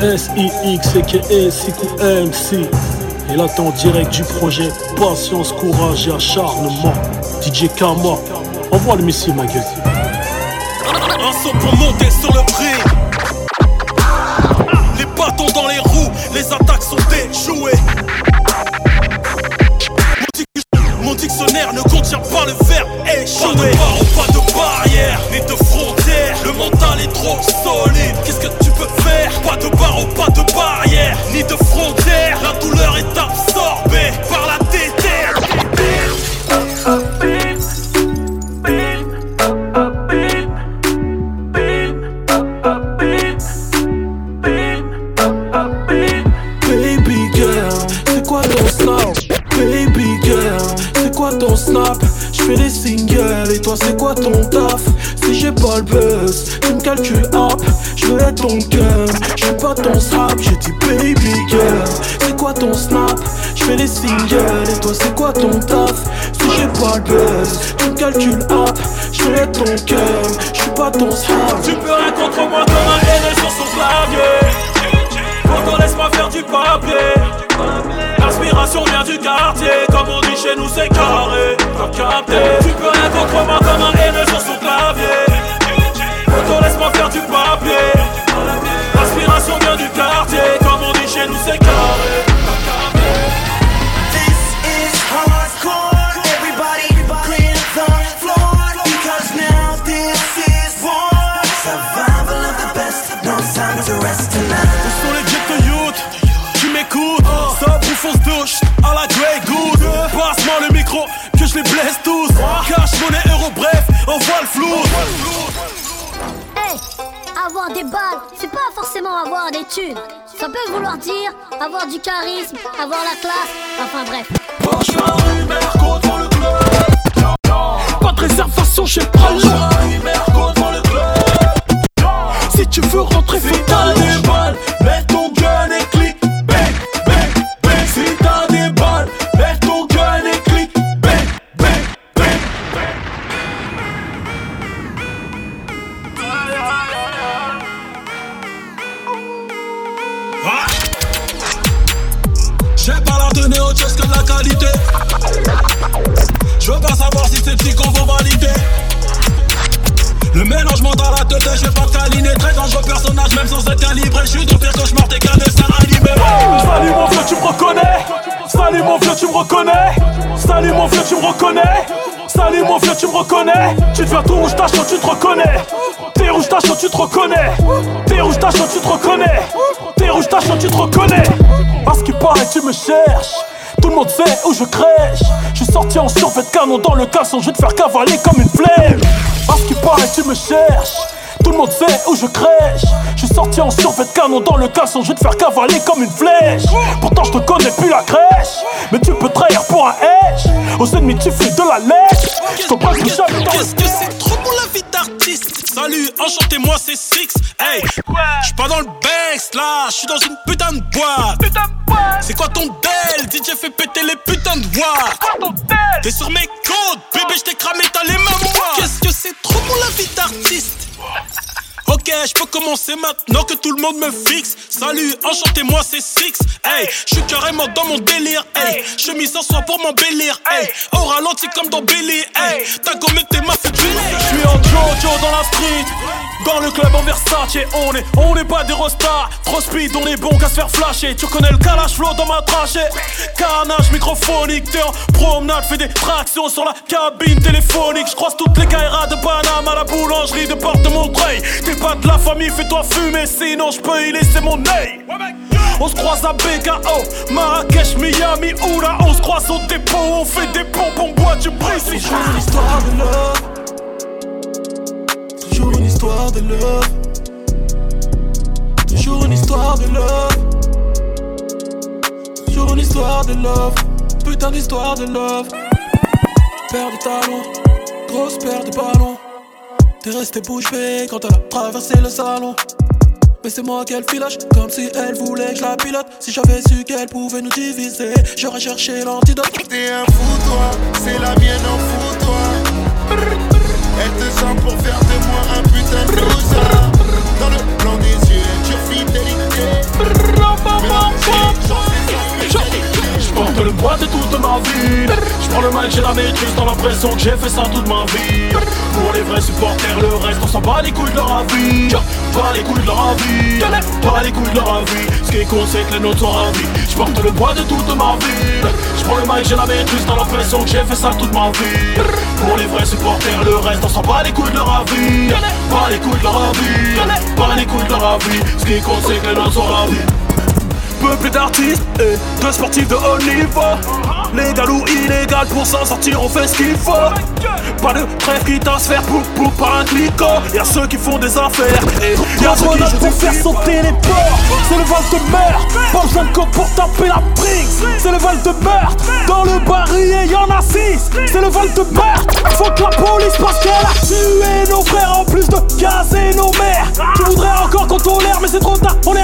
SIX aka MC. Il attend direct du projet Patience, courage et acharnement. DJ Kama, envoie le missile ma gueule. Un saut pour monter sur le prix. Les bâtons dans les roues, les attaques sont déjouées. Mon dictionnaire ne contient pas le verbe échouer. Et toi c'est quoi ton taf Si j'ai pas le buzz, tu me calcules up. Je veux être ton cœur, je suis pas ton snap J'ai dit baby girl, c'est quoi ton snap Je fais des singles. Et toi c'est quoi ton taf Si j'ai pas le buzz, tu me calcules up. Je veux être ton cœur, je suis pas ton snap Tu peux rien contre moi comme un haineux sur son clavier. Pourtant laisse-moi faire du papier. L'inspiration vient du quartier, comme on dit chez nous c'est carré. T'as capté Tu peux rien contre moi comme un haineux sur son clavier. Pourtant laisse-moi faire du papier. L'inspiration vient du quartier, comme on dit chez nous c'est carré. This is hardcore. Everybody clear the floor because now this is war. Survival of the best. No time to rest tonight. Où sont les jets de youth Tu m'écoutes le flou Hey, avoir des balles, c'est pas forcément avoir des thunes. Ça peut vouloir dire avoir du charisme, avoir la classe, enfin bref. Contre le club. Pas de réservation chez le pralo contre le club. Si tu veux rentrer, faut t'as des balles Mets ton que de la qualité. Je veux pas savoir si ces petits qu'on vont valider. Le mélangement dans la tête, je vais pas câliner. Très dangereux personnage, même sans être calibré. Je suis dans pire cauchemar, t'es qu'un animé. Salut mon vieux, tu me reconnais. Salut mon vieux, tu me reconnais. Salut mon vieux, tu me reconnais. Salut mon vieux, tu me reconnais. Tu deviens tout rouge, tache, tu te reconnais. T'es rouge, tache, tu te reconnais. T'es rouge, tache, tu te reconnais. T'es rouge, tache, tu te reconnais. Parce qu'il paraît, tu me cherches. Tout le monde sait où je crèche. Je suis sorti en survêt de canon dans le caleçon, je vais te faire cavaler comme une flemme. Parce qu'il paraît, tu me cherches. Tout le monde sait où je crèche. Je suis sorti en survêt de canon dans le caleçon, je vais te faire cavaler comme une flèche. Pourtant, je te connais plus la crèche. Mais tu peux trahir pour un hedge. Aux ennemis, tu fais de la lèche. Je comprends plus jamais dans Qu'est-ce que c'est trop pour la vie d'artiste? Salut, enchanté, moi c'est Six. Hey, j'suis pas dans le Banks là, j'suis dans une putain de boîte. C'est quoi ton del DJ fait péter les putains de watts. T'es sur mes codes, bébé, j't'ai cramé, t'as les mains. Qu'est-ce que c'est trop pour la vie d'artiste? Ok, je peux commencer maintenant que tout le monde me fixe. Salut, enchanté, moi c'est Six. Hey, je suis carrément dans mon délire. Hey, chemise en soie pour m'embellir. Hey, au ralenti comme dans Billy. Hey, t'as gommé tes ma fait Je suis en Jojo dans la street Dans le club en Versace On est, on pas des rostas Trop speed, on est bon qu'à se faire flasher. Tu connais le calage flow dans ma trachée. Carnage microphonique T'es en promenade, fais des tractions sur la cabine téléphonique. Je croise toutes les Kairas de Paname à la boulangerie de Porte de Montreuil. T'es pas de la famille, fais-toi fumer Sinon je peux y laisser mon œil on se croise à BKO, Marrakech, Miami, Oula. On se croise au dépôt, on fait des pompes, on boit du une histoire de. De love. Toujours une histoire de love. Toujours une histoire de love. Putain d'histoire de love. Paire de talons, grosse paire de ballons. T'es resté bouche bée quand t'as traversé le salon. Mais c'est moi qu'elle filage, comme si elle voulait que je la pilote. Si j'avais su qu'elle pouvait nous diviser, j'aurais cherché l'antidote. T'es un fou toi, c'est la mienne vie Je prends le mic, j'ai la maîtrise Dans l'impression que j'ai fait ça toute ma vie. Pour les vrais supporters, le reste on s'en bat les couilles de leur avis. Pas les couilles de leur avis. Pas les couilles de leur avis. Ce qui compte c'est que les nôtres sont ravis. Je porte le poids de toute ma vie. Je prends le mic, j'ai la maîtrise Dans l'impression que j'ai fait ça toute ma vie. Pour les vrais supporters, le reste on s'en bat les couilles de leur avis. Pas les couilles de leur avis. Pas les couilles de leur avis. Ce qui compte c'est que les nôtres sont ravis Peuple d'artistes et de sportifs de haut niveau. Légal ou illégal pour s'en sortir on fait ce qu'il faut. Pas de trêve qui à se faire pour pour par un clico Y'a ceux qui font des affaires et y'a ceux qui jouent pour faire sauter les portes C'est le vol de meurtre Pas besoin de code pour taper la prise C'est le vol de meurtre. Dans le barillet y'en a six C'est le vol de meurtre. Faut que la police parce qu'elle a tué nos frères En plus de gazer nos mères. Tu voudrais encore qu'on tolère Mais c'est trop tard On est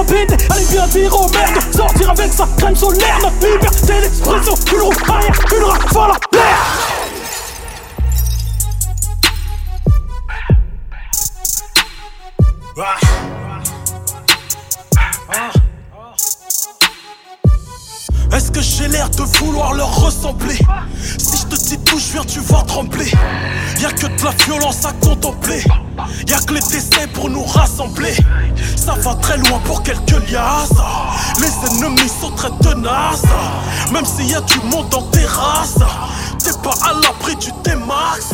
Allez bien dire aux mères de sortir avec sa crème solaire Notre liberté d'expression Une roue arrière Une rafale à l'air Est-ce que j'ai l'air de vouloir leur ressembler? Si je te dis d'où je viens, tu vas trembler. Y'a que de la violence à contempler. Y'a que les dessins pour nous rassembler. Ça va très loin pour quelques liasses. Les ennemis sont très tenaces. Même s'il y a du monde en terrasse, t'es pas à l'abri du T-Max.